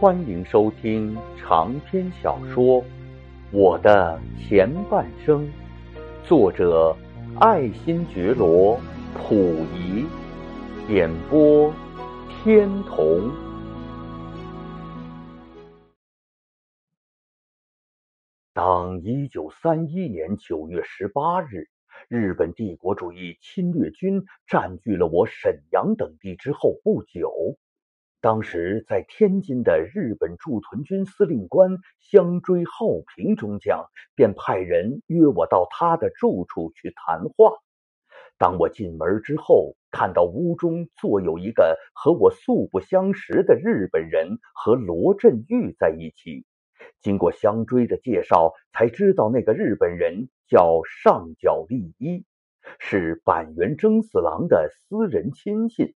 欢迎收听长篇小说《我的前半生》，作者爱新觉罗·溥仪，演播天童。当一九三一年九月十八日，日本帝国主义侵略军占据了我沈阳等地之后不久。当时在天津的日本驻屯军司令官香追浩平中将便派人约我到他的住处去谈话。当我进门之后，看到屋中坐有一个和我素不相识的日本人和罗振玉在一起。经过香追的介绍，才知道那个日本人叫上角利一，是板垣征四郎的私人亲信。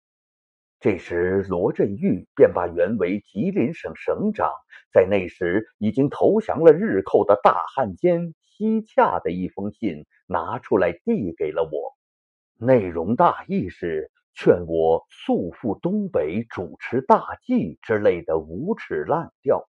这时，罗振玉便把原为吉林省省长，在那时已经投降了日寇的大汉奸西洽的一封信拿出来递给了我。内容大意是劝我速赴东北主持大计之类的无耻烂调。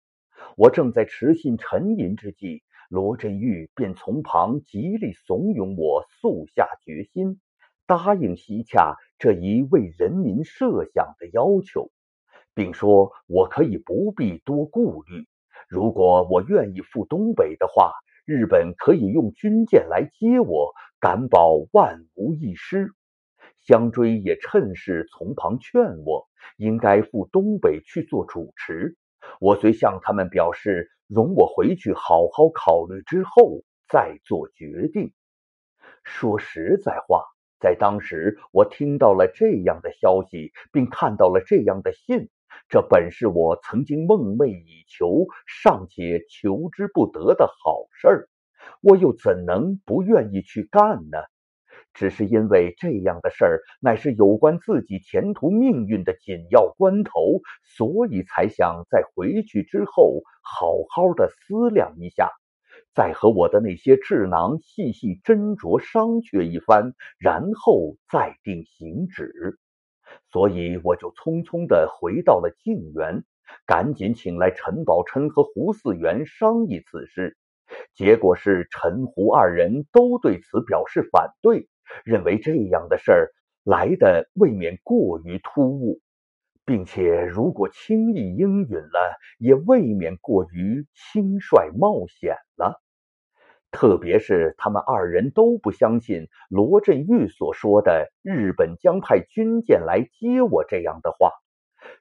我正在持信沉吟之际，罗振玉便从旁极力怂恿我速下决心。答应西洽这一为人民设想的要求，并说我可以不必多顾虑。如果我愿意赴东北的话，日本可以用军舰来接我，敢保万无一失。香追也趁势从旁劝我，应该赴东北去做主持。我虽向他们表示，容我回去好好考虑之后再做决定。说实在话。在当时，我听到了这样的消息，并看到了这样的信，这本是我曾经梦寐以求、尚且求之不得的好事儿，我又怎能不愿意去干呢？只是因为这样的事儿乃是有关自己前途命运的紧要关头，所以才想在回去之后好好的思量一下。再和我的那些智囊细细斟酌商榷一番，然后再定行止。所以我就匆匆的回到了静园，赶紧请来陈宝琛和胡四元商议此事。结果是陈胡二人都对此表示反对，认为这样的事儿来的未免过于突兀，并且如果轻易应允了，也未免过于轻率冒险了。特别是他们二人都不相信罗振玉所说的日本将派军舰来接我这样的话。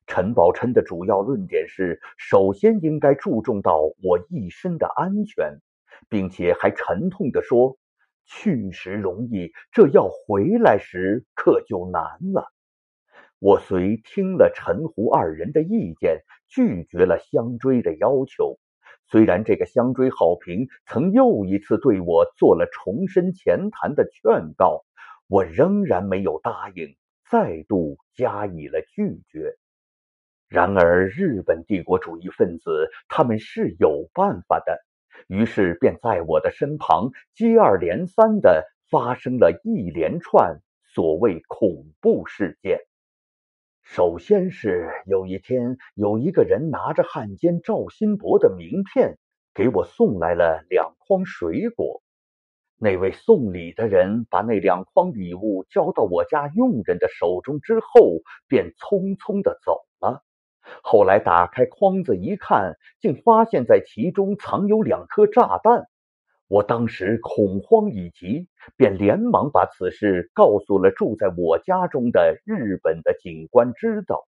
陈宝琛的主要论点是：首先应该注重到我一身的安全，并且还沉痛地说：“去时容易，这要回来时可就难了。”我虽听了陈胡二人的意见，拒绝了相追的要求。虽然这个香追好评曾又一次对我做了重申前谈的劝告，我仍然没有答应，再度加以了拒绝。然而，日本帝国主义分子他们是有办法的，于是便在我的身旁接二连三的发生了一连串所谓恐怖事件。首先是有一天，有一个人拿着汉奸赵新伯的名片，给我送来了两筐水果。那位送礼的人把那两筐礼物交到我家佣人的手中之后，便匆匆的走了。后来打开筐子一看，竟发现在其中藏有两颗炸弹。我当时恐慌已极，便连忙把此事告诉了住在我家中的日本的警官知道，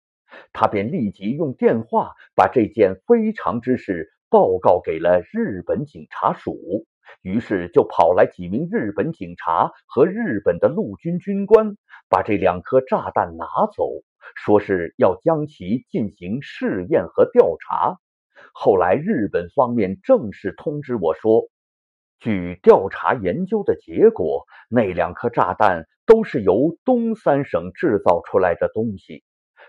他便立即用电话把这件非常之事报告给了日本警察署。于是就跑来几名日本警察和日本的陆军军官，把这两颗炸弹拿走，说是要将其进行试验和调查。后来日本方面正式通知我说。据调查研究的结果，那两颗炸弹都是由东三省制造出来的东西。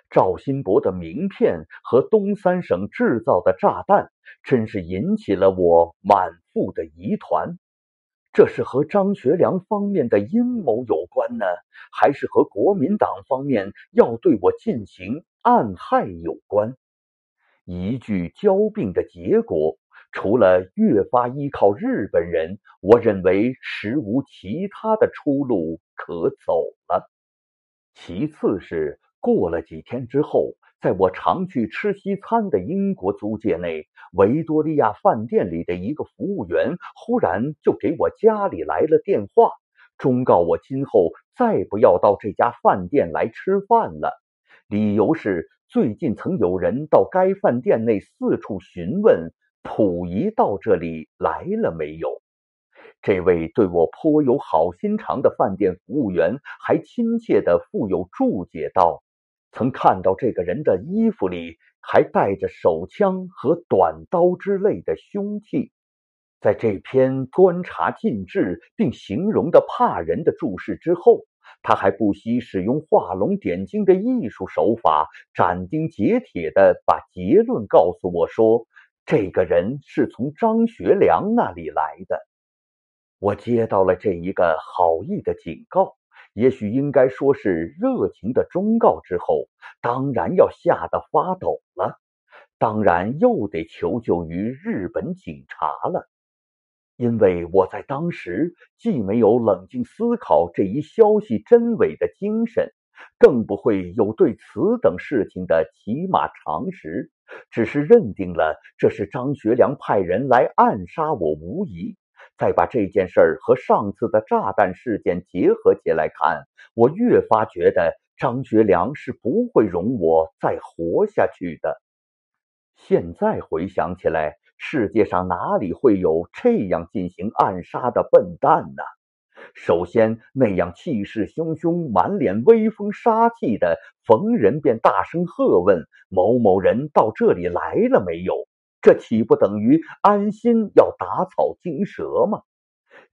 赵新博的名片和东三省制造的炸弹，真是引起了我满腹的疑团。这是和张学良方面的阴谋有关呢，还是和国民党方面要对我进行暗害有关？一句交并的结果，除了越发依靠日本人，我认为实无其他的出路可走了。其次是过了几天之后，在我常去吃西餐的英国租界内，维多利亚饭店里的一个服务员忽然就给我家里来了电话，忠告我今后再不要到这家饭店来吃饭了。理由是最近曾有人到该饭店内四处询问溥仪到这里来了没有。这位对我颇有好心肠的饭店服务员还亲切的附有注解道：“曾看到这个人的衣服里还带着手枪和短刀之类的凶器。”在这篇观察尽致并形容的怕人的注释之后，他还不惜使用画龙点睛的艺术手法，斩钉截铁的把结论告诉我说：“这个人是从张学良那里来的。”我接到了这一个好意的警告，也许应该说是热情的忠告之后，当然要吓得发抖了，当然又得求救于日本警察了，因为我在当时既没有冷静思考这一消息真伪的精神，更不会有对此等事情的起码常识，只是认定了这是张学良派人来暗杀我无疑。再把这件事儿和上次的炸弹事件结合起来看，我越发觉得张学良是不会容我再活下去的。现在回想起来，世界上哪里会有这样进行暗杀的笨蛋呢？首先，那样气势汹汹、满脸威风杀气的，逢人便大声喝问某某人到这里来了没有。这岂不等于安心要打草惊蛇吗？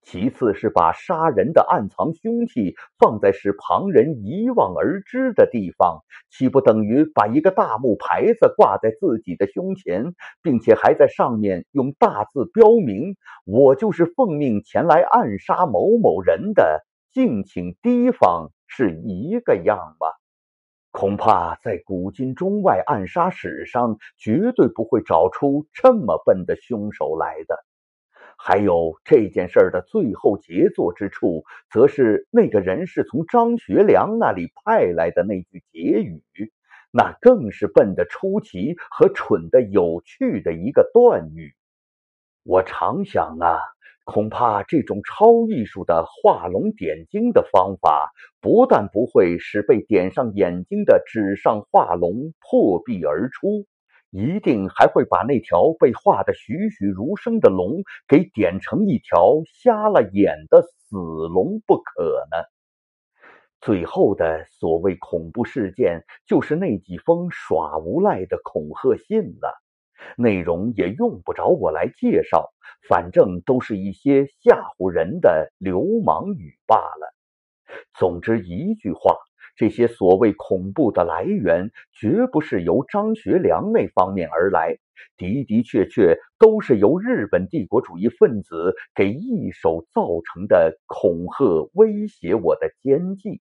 其次是把杀人的暗藏凶器放在使旁人一望而知的地方，岂不等于把一个大木牌子挂在自己的胸前，并且还在上面用大字标明“我就是奉命前来暗杀某某人的，敬请提防”是一个样吧？恐怕在古今中外暗杀史上，绝对不会找出这么笨的凶手来的。还有这件事的最后杰作之处，则是那个人是从张学良那里派来的那句结语，那更是笨得出奇和蠢得有趣的一个断语。我常想啊。恐怕这种超艺术的画龙点睛的方法，不但不会使被点上眼睛的纸上画龙破壁而出，一定还会把那条被画得栩栩如生的龙给点成一条瞎了眼的死龙不可呢。最后的所谓恐怖事件，就是那几封耍无赖的恐吓信了。内容也用不着我来介绍，反正都是一些吓唬人的流氓语罢了。总之一句话，这些所谓恐怖的来源，绝不是由张学良那方面而来，的的确确都是由日本帝国主义分子给一手造成的恐吓威胁我的奸计。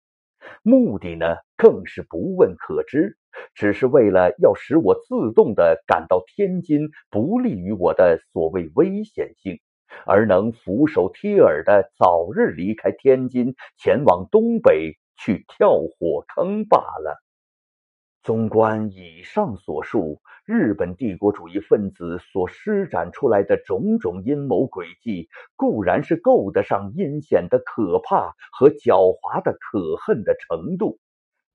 目的呢，更是不问可知。只是为了要使我自动的感到天津不利于我的所谓危险性，而能俯首帖耳的早日离开天津，前往东北去跳火坑罢了。纵观以上所述，日本帝国主义分子所施展出来的种种阴谋诡计，固然是够得上阴险的可怕和狡猾的可恨的程度。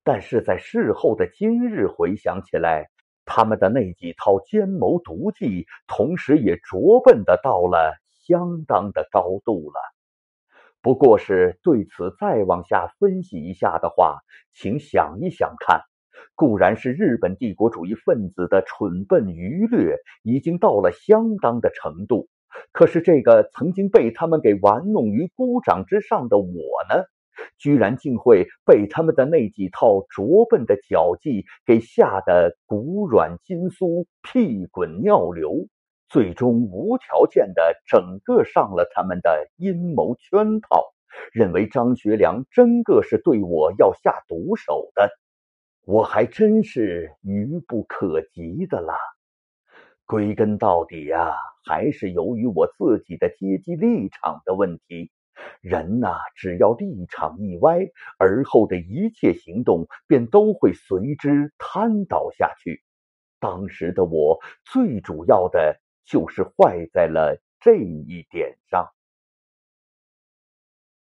但是在事后的今日回想起来，他们的那几套奸谋毒计，同时也拙笨的到了相当的高度了。不过是对此再往下分析一下的话，请想一想看，固然是日本帝国主义分子的蠢笨愚劣已经到了相当的程度，可是这个曾经被他们给玩弄于股掌之上的我呢？居然竟会被他们的那几套拙笨的脚技给吓得骨软筋酥、屁滚尿流，最终无条件的整个上了他们的阴谋圈套，认为张学良真个是对我要下毒手的，我还真是愚不可及的啦。归根到底呀，还是由于我自己的阶级立场的问题。人呐，只要立场一歪，而后的一切行动便都会随之瘫倒下去。当时的我，最主要的就是坏在了这一点上。